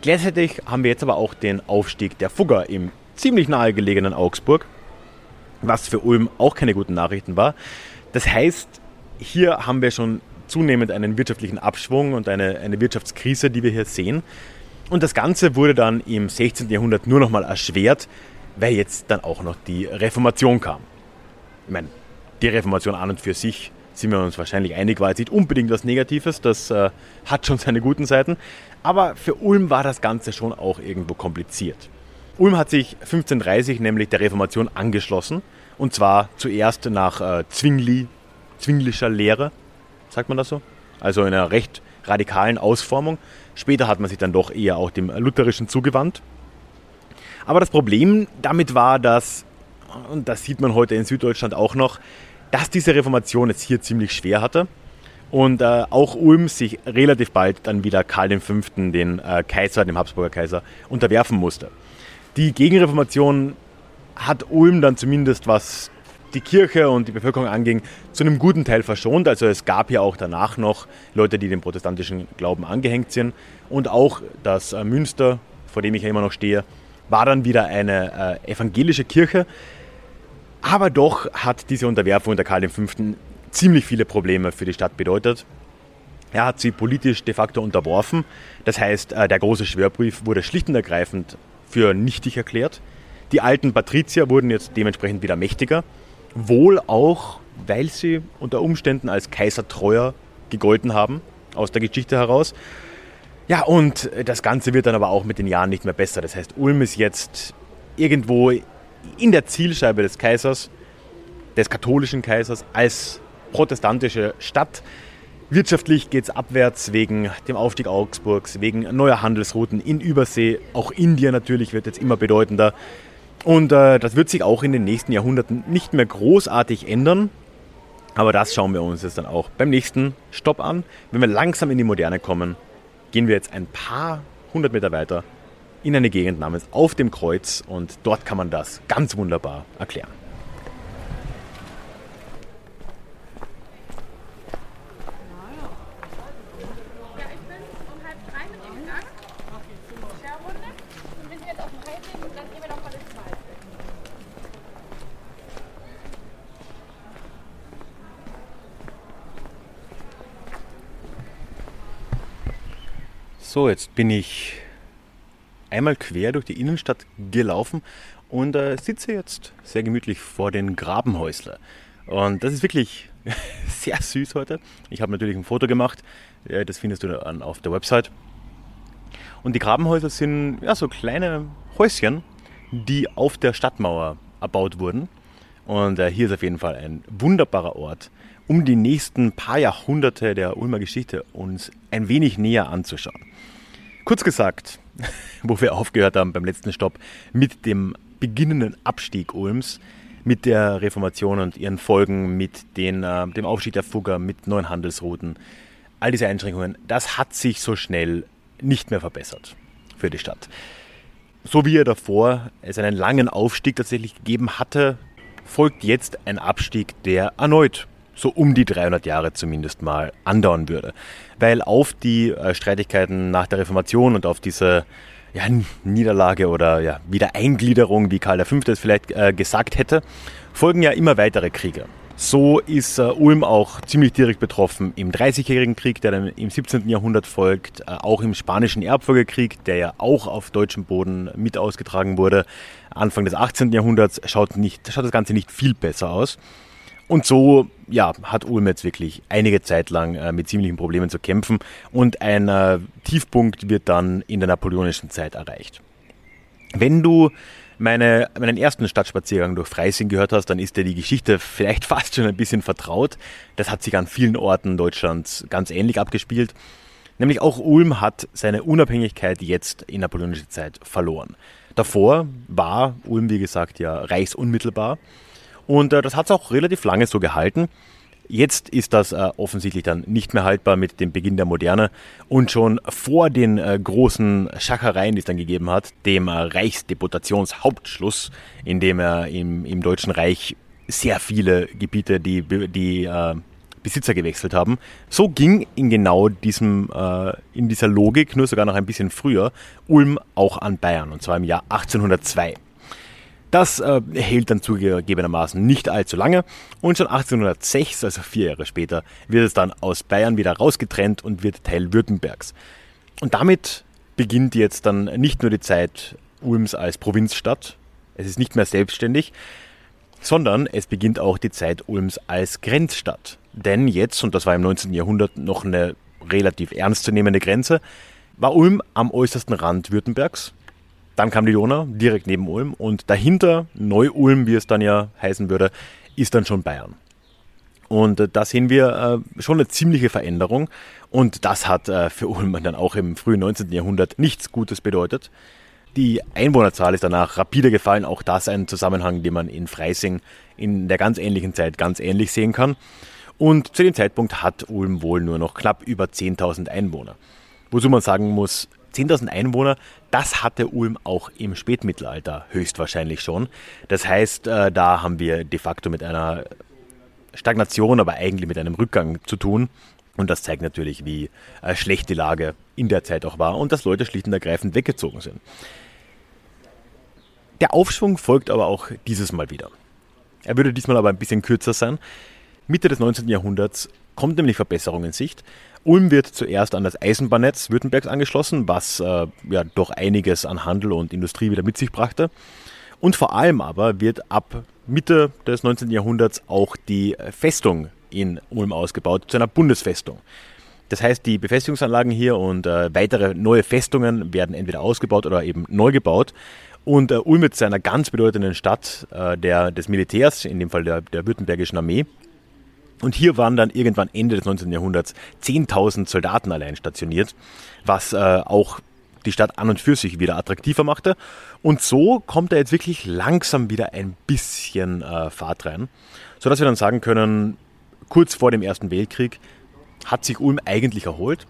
Gleichzeitig haben wir jetzt aber auch den Aufstieg der Fugger im ziemlich nahegelegenen Augsburg. was für Ulm auch keine guten Nachrichten war. Das heißt, hier haben wir schon zunehmend einen wirtschaftlichen Abschwung und eine, eine Wirtschaftskrise, die wir hier sehen. Und das Ganze wurde dann im 16. Jahrhundert nur noch mal erschwert, weil jetzt dann auch noch die Reformation kam. Ich meine, die Reformation an und für sich sind wir uns wahrscheinlich einig, war jetzt nicht unbedingt was Negatives, das äh, hat schon seine guten Seiten. Aber für Ulm war das Ganze schon auch irgendwo kompliziert. Ulm hat sich 1530 nämlich der Reformation angeschlossen und zwar zuerst nach äh, Zwingli, Zwinglischer Lehre, sagt man das so? Also in einer recht radikalen Ausformung. Später hat man sich dann doch eher auch dem Lutherischen zugewandt. Aber das Problem damit war, dass, und das sieht man heute in Süddeutschland auch noch, dass diese Reformation es hier ziemlich schwer hatte. Und äh, auch Ulm sich relativ bald dann wieder Karl V., den äh, Kaiser, dem Habsburger Kaiser, unterwerfen musste. Die Gegenreformation hat Ulm dann zumindest, was die Kirche und die Bevölkerung anging, zu einem guten Teil verschont. Also es gab ja auch danach noch Leute, die dem protestantischen Glauben angehängt sind. Und auch das äh, Münster, vor dem ich ja immer noch stehe, war dann wieder eine äh, evangelische Kirche. Aber doch hat diese Unterwerfung unter Karl V. ziemlich viele Probleme für die Stadt bedeutet. Er hat sie politisch de facto unterworfen. Das heißt, äh, der große Schwörbrief wurde schlicht und ergreifend für nichtig erklärt. Die alten Patrizier wurden jetzt dementsprechend wieder mächtiger. Wohl auch, weil sie unter Umständen als Kaisertreuer gegolten haben, aus der Geschichte heraus. Ja, und das Ganze wird dann aber auch mit den Jahren nicht mehr besser. Das heißt, Ulm ist jetzt irgendwo in der Zielscheibe des Kaisers, des katholischen Kaisers, als protestantische Stadt. Wirtschaftlich geht es abwärts wegen dem Aufstieg Augsburgs, wegen neuer Handelsrouten in Übersee. Auch Indien natürlich wird jetzt immer bedeutender. Und äh, das wird sich auch in den nächsten Jahrhunderten nicht mehr großartig ändern. Aber das schauen wir uns jetzt dann auch beim nächsten Stopp an. Wenn wir langsam in die Moderne kommen, gehen wir jetzt ein paar hundert Meter weiter in eine Gegend namens Auf dem Kreuz und dort kann man das ganz wunderbar erklären. So, jetzt bin ich einmal quer durch die Innenstadt gelaufen und äh, sitze jetzt sehr gemütlich vor den Grabenhäusler. Und das ist wirklich <laughs> sehr süß heute. Ich habe natürlich ein Foto gemacht, das findest du dann auf der Website. Und die Grabenhäuser sind ja, so kleine Häuschen, die auf der Stadtmauer erbaut wurden. Und äh, hier ist auf jeden Fall ein wunderbarer Ort, um die nächsten paar Jahrhunderte der Ulmer Geschichte uns ein wenig näher anzuschauen. Kurz gesagt, <laughs> wo wir aufgehört haben beim letzten Stopp, mit dem beginnenden Abstieg Ulms, mit der Reformation und ihren Folgen, mit den, äh, dem Aufstieg der Fugger, mit neuen Handelsrouten, all diese Einschränkungen, das hat sich so schnell nicht mehr verbessert für die Stadt. So wie er davor es einen langen Aufstieg tatsächlich gegeben hatte, folgt jetzt ein Abstieg, der erneut so um die 300 Jahre zumindest mal andauern würde. Weil auf die äh, Streitigkeiten nach der Reformation und auf diese ja, Niederlage oder ja, Wiedereingliederung, wie Karl V. es vielleicht äh, gesagt hätte, folgen ja immer weitere Kriege. So ist äh, Ulm auch ziemlich direkt betroffen im Dreißigjährigen Krieg, der dann im 17. Jahrhundert folgt, äh, auch im Spanischen Erbfolgekrieg, der ja auch auf deutschem Boden mit ausgetragen wurde. Anfang des 18. Jahrhunderts schaut, nicht, schaut das Ganze nicht viel besser aus. Und so ja, hat Ulm jetzt wirklich einige Zeit lang äh, mit ziemlichen Problemen zu kämpfen und ein äh, Tiefpunkt wird dann in der napoleonischen Zeit erreicht. Wenn du meine, meinen ersten Stadtspaziergang durch Freising gehört hast, dann ist dir die Geschichte vielleicht <laughs> fast schon ein bisschen vertraut. Das hat sich an vielen Orten Deutschlands ganz ähnlich abgespielt. Nämlich auch Ulm hat seine Unabhängigkeit jetzt in napoleonischer Zeit verloren. Davor war Ulm, wie gesagt, ja reichsunmittelbar. Und äh, das hat es auch relativ lange so gehalten. Jetzt ist das äh, offensichtlich dann nicht mehr haltbar mit dem Beginn der Moderne und schon vor den äh, großen Schachereien, die es dann gegeben hat, dem äh, Reichsdeputationshauptschluss, in dem er im, im Deutschen Reich sehr viele Gebiete die, die äh, Besitzer gewechselt haben. So ging in genau diesem, äh, in dieser Logik, nur sogar noch ein bisschen früher, Ulm auch an Bayern, und zwar im Jahr 1802. Das äh, hält dann zugegebenermaßen nicht allzu lange und schon 1806, also vier Jahre später, wird es dann aus Bayern wieder rausgetrennt und wird Teil Württembergs. Und damit beginnt jetzt dann nicht nur die Zeit Ulms als Provinzstadt, es ist nicht mehr selbstständig, sondern es beginnt auch die Zeit Ulms als Grenzstadt. Denn jetzt, und das war im 19. Jahrhundert noch eine relativ ernstzunehmende Grenze, war Ulm am äußersten Rand Württembergs dann kam die Donau, direkt neben Ulm. Und dahinter, Neu-Ulm, wie es dann ja heißen würde, ist dann schon Bayern. Und äh, da sehen wir äh, schon eine ziemliche Veränderung. Und das hat äh, für Ulm dann auch im frühen 19. Jahrhundert nichts Gutes bedeutet. Die Einwohnerzahl ist danach rapide gefallen. Auch das ein Zusammenhang, den man in Freising in der ganz ähnlichen Zeit ganz ähnlich sehen kann. Und zu dem Zeitpunkt hat Ulm wohl nur noch knapp über 10.000 Einwohner. Wozu man sagen muss, 10.000 Einwohner, das hatte Ulm auch im Spätmittelalter höchstwahrscheinlich schon. Das heißt, äh, da haben wir de facto mit einer Stagnation, aber eigentlich mit einem Rückgang zu tun. Und das zeigt natürlich, wie äh, schlecht die Lage in der Zeit auch war und dass Leute schlicht und ergreifend weggezogen sind. Der Aufschwung folgt aber auch dieses Mal wieder. Er würde diesmal aber ein bisschen kürzer sein. Mitte des 19. Jahrhunderts kommt nämlich Verbesserung in Sicht. Ulm wird zuerst an das Eisenbahnnetz Württembergs angeschlossen, was äh, ja doch einiges an Handel und Industrie wieder mit sich brachte. Und vor allem aber wird ab Mitte des 19. Jahrhunderts auch die Festung in Ulm ausgebaut, zu einer Bundesfestung. Das heißt, die Befestigungsanlagen hier und äh, weitere neue Festungen werden entweder ausgebaut oder eben neu gebaut. Und äh, Ulm wird zu einer ganz bedeutenden Stadt äh, der, des Militärs, in dem Fall der, der württembergischen Armee. Und hier waren dann irgendwann Ende des 19. Jahrhunderts 10.000 Soldaten allein stationiert, was äh, auch die Stadt an und für sich wieder attraktiver machte. Und so kommt da jetzt wirklich langsam wieder ein bisschen äh, Fahrt rein, sodass wir dann sagen können, kurz vor dem Ersten Weltkrieg hat sich Ulm eigentlich erholt.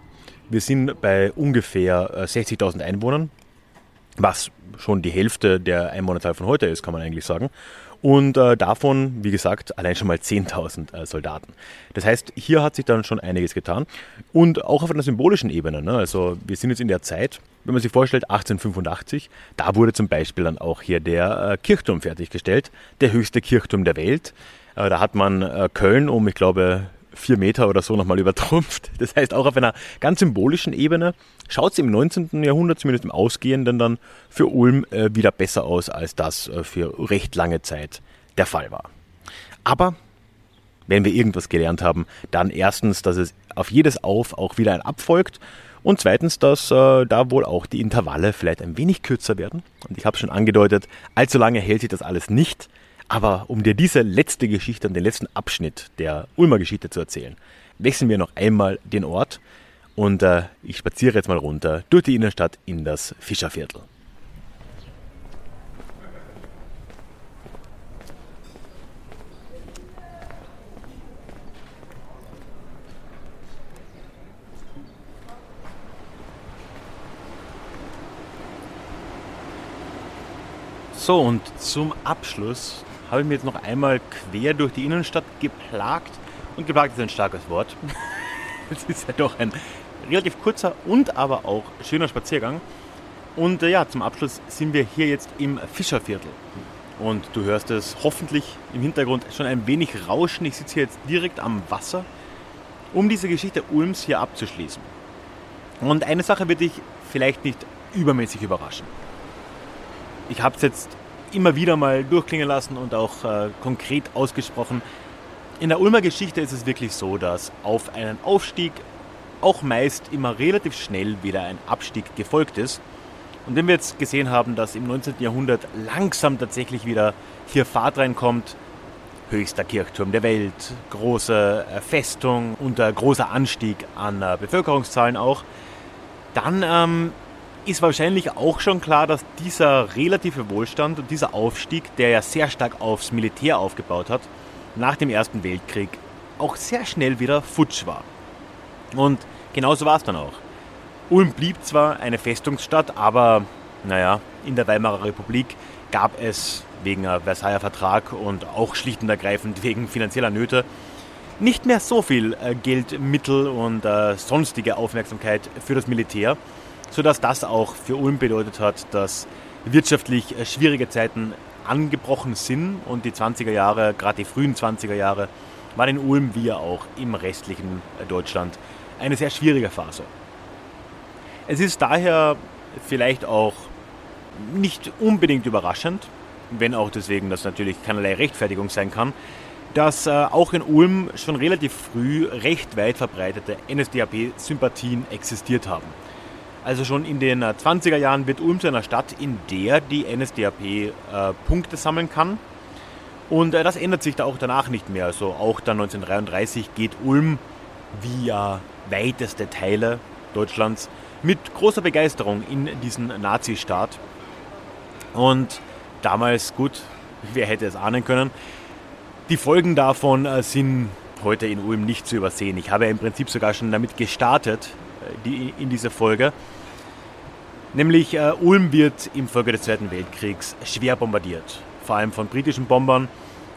Wir sind bei ungefähr äh, 60.000 Einwohnern, was schon die Hälfte der Einwohnerzahl von heute ist, kann man eigentlich sagen. Und äh, davon, wie gesagt, allein schon mal 10.000 äh, Soldaten. Das heißt, hier hat sich dann schon einiges getan. Und auch auf einer symbolischen Ebene. Ne? Also wir sind jetzt in der Zeit, wenn man sich vorstellt, 1885, da wurde zum Beispiel dann auch hier der äh, Kirchturm fertiggestellt, der höchste Kirchturm der Welt. Äh, da hat man äh, Köln um, ich glaube, vier Meter oder so nochmal übertrumpft. Das heißt, auch auf einer ganz symbolischen Ebene schaut es im 19. Jahrhundert, zumindest im Ausgehenden, dann für Ulm äh, wieder besser aus, als das äh, für recht lange Zeit der Fall war. Aber wenn wir irgendwas gelernt haben, dann erstens, dass es auf jedes Auf auch wieder ein Abfolgt und zweitens, dass äh, da wohl auch die Intervalle vielleicht ein wenig kürzer werden. Und ich habe schon angedeutet, allzu lange hält sich das alles nicht. Aber um dir diese letzte Geschichte und den letzten Abschnitt der Ulmer Geschichte zu erzählen, wechseln wir noch einmal den Ort und äh, ich spaziere jetzt mal runter durch die Innenstadt in das Fischerviertel. So, und zum Abschluss habe ich mir jetzt noch einmal quer durch die Innenstadt geplagt. Und geplagt ist ein starkes Wort. <laughs> Es ist ja doch ein relativ kurzer und aber auch schöner Spaziergang. Und äh, ja, zum Abschluss sind wir hier jetzt im Fischerviertel. Und du hörst es hoffentlich im Hintergrund schon ein wenig rauschen. Ich sitze hier jetzt direkt am Wasser, um diese Geschichte Ulms hier abzuschließen. Und eine Sache wird dich vielleicht nicht übermäßig überraschen. Ich habe es jetzt immer wieder mal durchklingen lassen und auch äh, konkret ausgesprochen. In der Ulmer Geschichte ist es wirklich so, dass auf einen Aufstieg auch meist immer relativ schnell wieder ein Abstieg gefolgt ist. Und wenn wir jetzt gesehen haben, dass im 19. Jahrhundert langsam tatsächlich wieder hier Fahrt reinkommt, höchster Kirchturm der Welt, große äh, Festung und äh, großer Anstieg an äh, Bevölkerungszahlen auch, dann ähm, ist wahrscheinlich auch schon klar, dass dieser relative Wohlstand und dieser Aufstieg, der ja sehr stark aufs Militär aufgebaut hat, nach dem Ersten Weltkrieg auch sehr schnell wieder futsch war. Und genauso war es dann auch. Ulm blieb zwar eine Festungsstadt, aber naja, in der Weimarer Republik gab es wegen Versailler Vertrag und auch schlicht und ergreifend wegen finanzieller Nöte nicht mehr so viel äh, Geld, Mittel und äh, sonstige Aufmerksamkeit für das Militär sodass das auch für Ulm bedeutet hat, dass wirtschaftlich äh, schwierige Zeiten angebrochen sind und die 20er Jahre, gerade die frühen 20er Jahre, war in Ulm wie auch im restlichen Deutschland eine sehr schwierige Phase. Es ist daher vielleicht auch nicht unbedingt überraschend, wenn auch deswegen das natürlich keinerlei Rechtfertigung sein kann, dass äh, auch in Ulm schon relativ früh recht weit verbreitete NSDAP-Sympathien existiert haben. Also schon in den 20er äh, Jahren wird Ulm zu einer Stadt, in der die NSDAP äh, Punkte sammeln kann. Und äh, das ändert sich da auch danach nicht mehr. Also auch dann 1933 geht Ulm via weiteste Teile Deutschlands mit großer Begeisterung in diesen Nazistaat. Und damals, gut, <laughs> wer hätte es ahnen können, die Folgen davon äh, sind heute in Ulm nicht zu übersehen. Ich habe im Prinzip sogar schon damit gestartet die, in dieser Folge. Nämlich äh, Ulm wird im Folge des Zweiten Weltkriegs schwer bombardiert, vor allem von britischen Bombern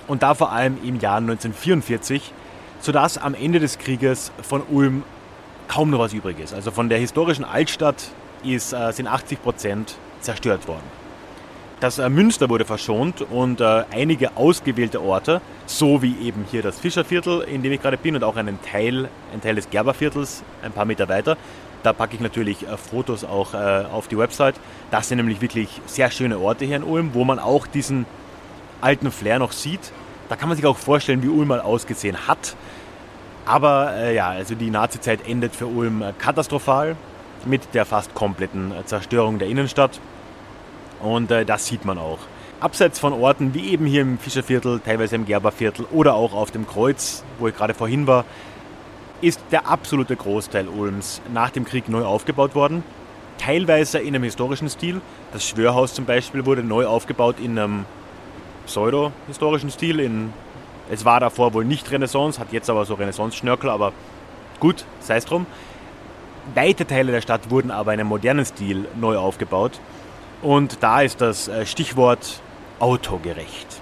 und da vor allem im Jahr 1944, sodass am Ende des Krieges von Ulm kaum noch was übrig ist. Also von der historischen Altstadt ist, äh, sind 80 Prozent zerstört worden. Das äh, Münster wurde verschont und äh, einige ausgewählte Orte, so wie eben hier das Fischerviertel, in dem ich gerade bin, und auch einen Teil, ein Teil des Gerberviertels, ein paar Meter weiter. Da packe ich natürlich äh, Fotos auch äh, auf die Website. Das sind nämlich wirklich sehr schöne Orte hier in Ulm, wo man auch diesen alten Flair noch sieht. Da kann man sich auch vorstellen, wie Ulm mal ausgesehen hat. Aber äh, ja, also die Nazizeit endet für Ulm äh, katastrophal mit der fast kompletten Zerstörung der Innenstadt. Und äh, das sieht man auch. Abseits von Orten wie eben hier im Fischerviertel, teilweise im Gerberviertel oder auch auf dem Kreuz, wo ich gerade vorhin war, ist der absolute Großteil Ulms nach dem Krieg neu aufgebaut worden. Teilweise in einem historischen Stil. Das Schwörhaus zum Beispiel wurde neu aufgebaut in einem pseudo-historischen Stil. In, es war davor wohl nicht Renaissance, hat jetzt aber so Renaissance-Schnörkel, aber gut, sei es drum. Weite Teile der Stadt wurden aber in einem modernen Stil neu aufgebaut. Und da ist das äh, Stichwort autogerecht.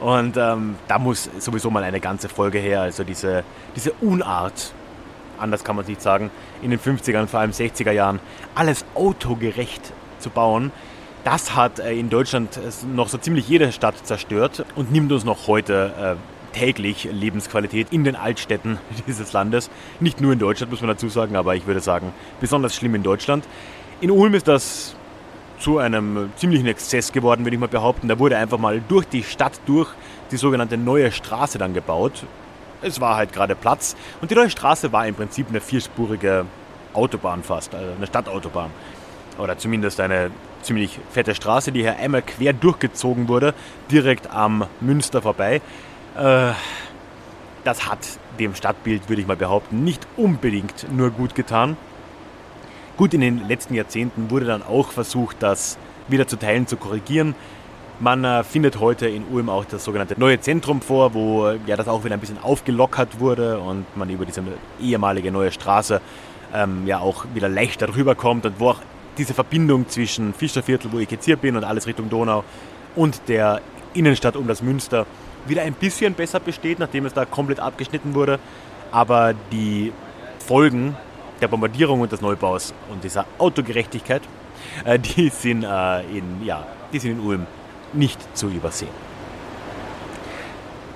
Und ähm, da muss sowieso mal eine ganze Folge her. Also diese, diese Unart, anders kann man es nicht sagen, in den 50er und vor allem 60er Jahren, alles autogerecht zu bauen, das hat äh, in Deutschland äh, noch so ziemlich jede Stadt zerstört und nimmt uns noch heute äh, täglich Lebensqualität in den Altstädten <laughs> dieses Landes. Nicht nur in Deutschland, muss man dazu sagen, aber ich würde sagen, besonders schlimm in Deutschland. In Ulm ist das zu einem ziemlichen Exzess geworden, würde ich mal behaupten. Da wurde einfach mal durch die Stadt durch die sogenannte neue Straße dann gebaut. Es war halt gerade Platz und die neue Straße war im Prinzip eine vierspurige Autobahn fast, also eine Stadtautobahn. Oder zumindest eine ziemlich fette Straße, die hier einmal quer durchgezogen wurde, direkt am Münster vorbei. Äh, das hat dem Stadtbild, würde ich mal behaupten, nicht unbedingt nur gut getan. Gut, in den letzten Jahrzehnten wurde dann auch versucht, das wieder zu teilen, zu korrigieren. Man äh, findet heute in Ulm auch das sogenannte neue Zentrum vor, wo ja, das auch wieder ein bisschen aufgelockert wurde und man über diese ehemalige neue Straße ähm, ja auch wieder leichter drüber kommt und wo auch diese Verbindung zwischen Fischerviertel, wo ich jetzt hier bin und alles Richtung Donau und der Innenstadt um das Münster wieder ein bisschen besser besteht, nachdem es da komplett abgeschnitten wurde. Aber die Folgen der Bombardierung und des Neubaus und dieser Autogerechtigkeit, äh, die, sind, äh, in, ja, die sind in Ulm nicht zu übersehen.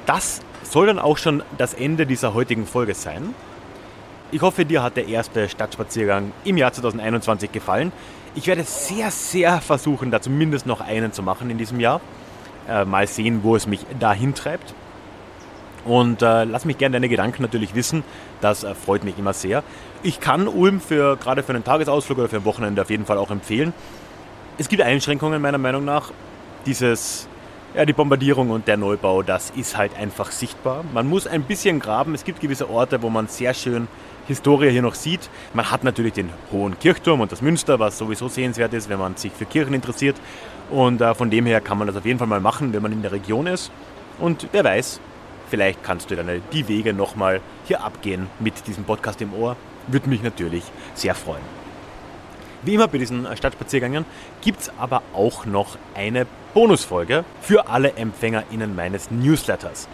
Das soll dann auch schon das Ende dieser heutigen Folge sein. Ich hoffe, dir hat der erste Stadtspaziergang im Jahr 2021 gefallen. Ich werde sehr, sehr versuchen, da zumindest noch einen zu machen in diesem Jahr. Äh, mal sehen, wo es mich dahin treibt. Und äh, lass mich gerne deine Gedanken natürlich wissen. Das äh, freut mich immer sehr. Ich kann Ulm für, gerade für einen Tagesausflug oder für ein Wochenende auf jeden Fall auch empfehlen. Es gibt Einschränkungen meiner Meinung nach. Dieses, ja, die Bombardierung und der Neubau, das ist halt einfach sichtbar. Man muss ein bisschen graben. Es gibt gewisse Orte, wo man sehr schön Historie hier noch sieht. Man hat natürlich den Hohen Kirchturm und das Münster, was sowieso sehenswert ist, wenn man sich für Kirchen interessiert. Und äh, von dem her kann man das auf jeden Fall mal machen, wenn man in der Region ist. Und wer weiß, Vielleicht kannst du dann die Wege nochmal hier abgehen mit diesem Podcast im Ohr. Würde mich natürlich sehr freuen. Wie immer bei diesen Stadtspaziergängen gibt es aber auch noch eine Bonusfolge für alle EmpfängerInnen meines Newsletters.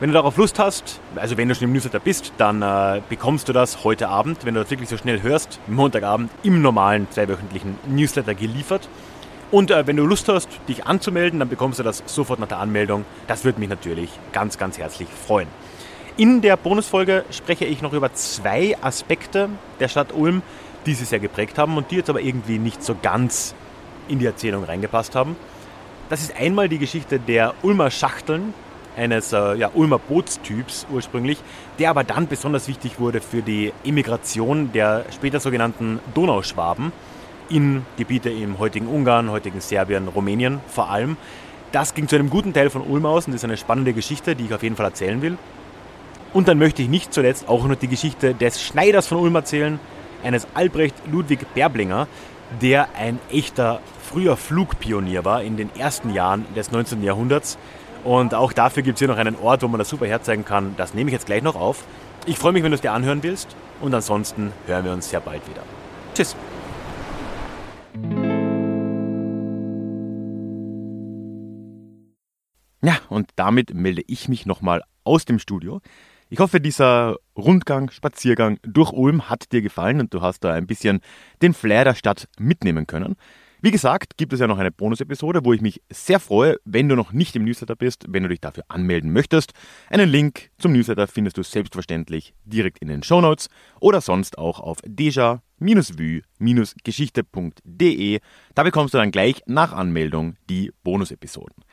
Wenn du darauf Lust hast, also wenn du schon im Newsletter bist, dann äh, bekommst du das heute Abend, wenn du das wirklich so schnell hörst, Montagabend im normalen zweiwöchentlichen Newsletter geliefert. Und äh, wenn du Lust hast, dich anzumelden, dann bekommst du das sofort nach der Anmeldung. Das würde mich natürlich ganz, ganz herzlich freuen. In der Bonusfolge spreche ich noch über zwei Aspekte der Stadt Ulm, die sie sehr geprägt haben und die jetzt aber irgendwie nicht so ganz in die Erzählung reingepasst haben. Das ist einmal die Geschichte der Ulmer Schachteln, eines äh, ja, Ulmer Bootstyps ursprünglich, der aber dann besonders wichtig wurde für die Emigration der später sogenannten Donauschwaben in Gebiete im heutigen Ungarn, heutigen Serbien, Rumänien vor allem. Das ging zu einem guten Teil von Ulm aus und das ist eine spannende Geschichte, die ich auf jeden Fall erzählen will. Und dann möchte ich nicht zuletzt auch noch die Geschichte des Schneiders von Ulm erzählen, eines Albrecht Ludwig Berblinger, der ein echter früher Flugpionier war in den ersten Jahren des 19. Jahrhunderts. Und auch dafür gibt es hier noch einen Ort, wo man das super herzeigen kann. Das nehme ich jetzt gleich noch auf. Ich freue mich, wenn du es dir anhören willst. Und ansonsten hören wir uns sehr bald wieder. Tschüss. Ja, und damit melde ich mich nochmal aus dem Studio. Ich hoffe, dieser Rundgang, Spaziergang durch Ulm hat dir gefallen und du hast da ein bisschen den Flair der Stadt mitnehmen können. Wie gesagt, gibt es ja noch eine Bonus-Episode, wo ich mich sehr freue, wenn du noch nicht im Newsletter bist, wenn du dich dafür anmelden möchtest. Einen Link zum Newsletter findest du selbstverständlich direkt in den Show Notes oder sonst auch auf deja-vue-geschichte.de. Da bekommst du dann gleich nach Anmeldung die Bonus-Episoden.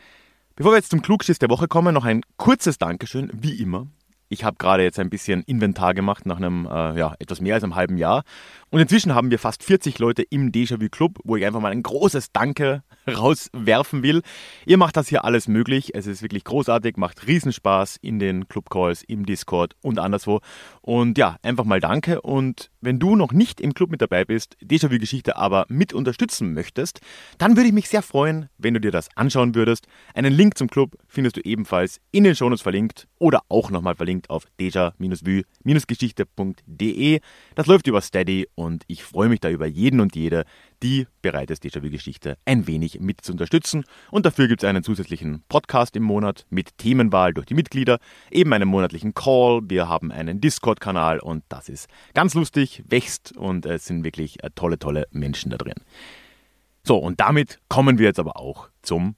Bevor wir jetzt zum Klugschiss der Woche kommen, noch ein kurzes Dankeschön, wie immer, ich habe gerade jetzt ein bisschen Inventar gemacht nach einem, äh, ja, etwas mehr als einem halben Jahr. Und inzwischen haben wir fast 40 Leute im Déjà-vu Club, wo ich einfach mal ein großes Danke <laughs> rauswerfen will. Ihr macht das hier alles möglich. Es ist wirklich großartig, macht Riesenspaß in den Club-Calls, im Discord und anderswo. Und ja, einfach mal Danke. Und wenn du noch nicht im Club mit dabei bist, Déjà-vu-Geschichte aber mit unterstützen möchtest, dann würde ich mich sehr freuen, wenn du dir das anschauen würdest. Einen Link zum Club findest du ebenfalls in den Shownotes verlinkt oder auch nochmal verlinkt auf deja-vu-geschichte.de. Das läuft über Steady und ich freue mich da über jeden und jede, die bereit ist, Déjà-vu-Geschichte ein wenig mit zu unterstützen. Und dafür gibt es einen zusätzlichen Podcast im Monat mit Themenwahl durch die Mitglieder, eben einen monatlichen Call, wir haben einen Discord-Kanal und das ist ganz lustig, wächst und es sind wirklich äh, tolle, tolle Menschen da drin. So, und damit kommen wir jetzt aber auch zum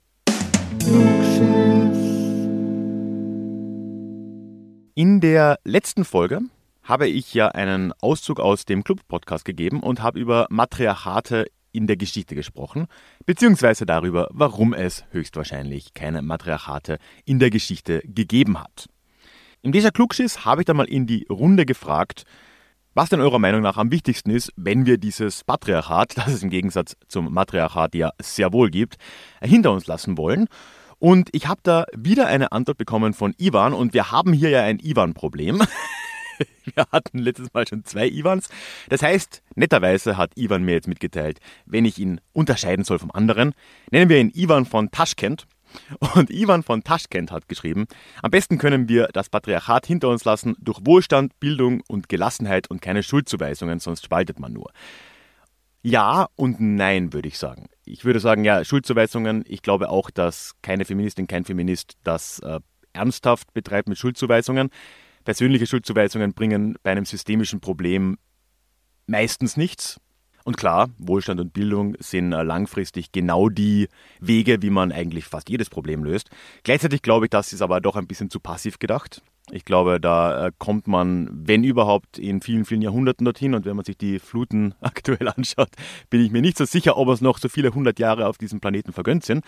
In der letzten Folge habe ich ja einen Auszug aus dem Club-Podcast gegeben und habe über Matriarchate in der Geschichte gesprochen, beziehungsweise darüber, warum es höchstwahrscheinlich keine Matriarchate in der Geschichte gegeben hat. Im Deja Klugschiss habe ich dann mal in die Runde gefragt, was denn eurer Meinung nach am wichtigsten ist, wenn wir dieses Patriarchat, das es im Gegensatz zum Matriarchat ja sehr wohl gibt, hinter uns lassen wollen. Und ich habe da wieder eine Antwort bekommen von Ivan und wir haben hier ja ein Ivan-Problem. <laughs> Wir hatten letztes Mal schon zwei Ivans. Das heißt, netterweise hat Ivan mir jetzt mitgeteilt, wenn ich ihn unterscheiden soll vom anderen, nennen wir ihn Ivan von Taschkent. Und Ivan von Taschkent hat geschrieben, am besten können wir das Patriarchat hinter uns lassen durch Wohlstand, Bildung und Gelassenheit und keine Schuldzuweisungen, sonst spaltet man nur. Ja und nein, würde ich sagen. Ich würde sagen, ja, Schuldzuweisungen. Ich glaube auch, dass keine Feministin, kein Feminist das äh, ernsthaft betreibt mit Schuldzuweisungen. Persönliche Schuldzuweisungen bringen bei einem systemischen Problem meistens nichts. Und klar, Wohlstand und Bildung sind äh, langfristig genau die Wege, wie man eigentlich fast jedes Problem löst. Gleichzeitig glaube ich, das ist aber doch ein bisschen zu passiv gedacht. Ich glaube, da äh, kommt man, wenn überhaupt, in vielen, vielen Jahrhunderten dorthin. Und wenn man sich die Fluten <laughs> aktuell anschaut, bin ich mir nicht so sicher, ob es noch so viele hundert Jahre auf diesem Planeten vergönnt sind.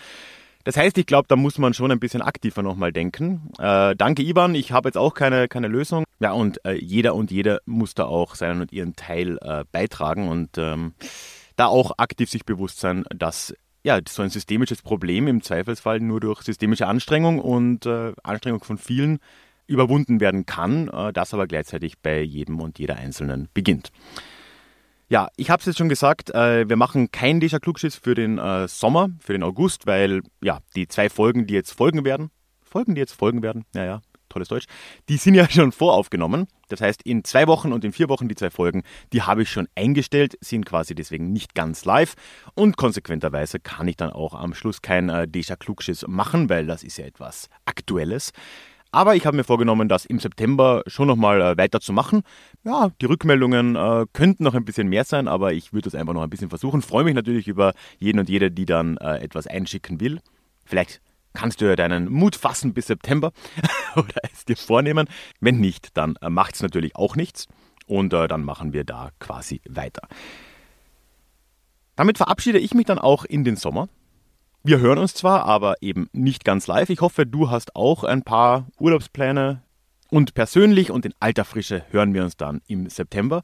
Das heißt, ich glaube, da muss man schon ein bisschen aktiver nochmal denken. Äh, danke, Ivan. Ich habe jetzt auch keine, keine Lösung. Ja, und äh, jeder und jede muss da auch seinen und ihren Teil äh, beitragen und ähm, da auch aktiv sich bewusst sein, dass ja, so ein systemisches Problem im Zweifelsfall nur durch systemische Anstrengung und äh, Anstrengung von vielen überwunden werden kann, äh, das aber gleichzeitig bei jedem und jeder Einzelnen beginnt. Ja, ich habe es jetzt schon gesagt, äh, wir machen kein Deja Klugschiss für den äh, Sommer, für den August, weil ja, die zwei Folgen, die jetzt folgen werden, Folgen, die jetzt folgen werden, ja, ja, tolles Deutsch, die sind ja <laughs> schon voraufgenommen. Das heißt, in zwei Wochen und in vier Wochen die zwei Folgen, die habe ich schon eingestellt, sind quasi deswegen nicht ganz live und konsequenterweise kann ich dann auch am Schluss kein äh, Deja Klugschiss machen, weil das ist ja etwas Aktuelles. Aber ich habe mir vorgenommen, das im September schon nochmal äh, weiterzumachen. Ja, die Rückmeldungen äh, könnten noch ein bisschen mehr sein, aber ich würde das einfach noch ein bisschen versuchen. Freue mich natürlich über jeden und jede, die dann äh, etwas einschicken will. Vielleicht kannst du ja deinen Mut fassen bis September <laughs> oder es dir vornehmen. Wenn nicht, dann äh, macht es natürlich auch nichts und äh, dann machen wir da quasi weiter. Damit verabschiede ich mich dann auch in den Sommer. Wir hören uns zwar, aber eben nicht ganz live. Ich hoffe, du hast auch ein paar Urlaubspläne. Und persönlich und in alter Frische hören wir uns dann im September.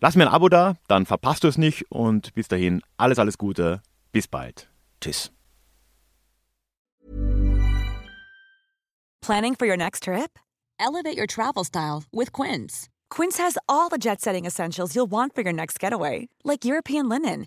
Lass mir ein Abo da, dann verpasst du es nicht. Und bis dahin, alles, alles Gute. Bis bald. Tschüss. Planning for your next trip? Elevate your travel style with Quince. Quince has all the jet setting essentials you'll want for your next getaway, like European linen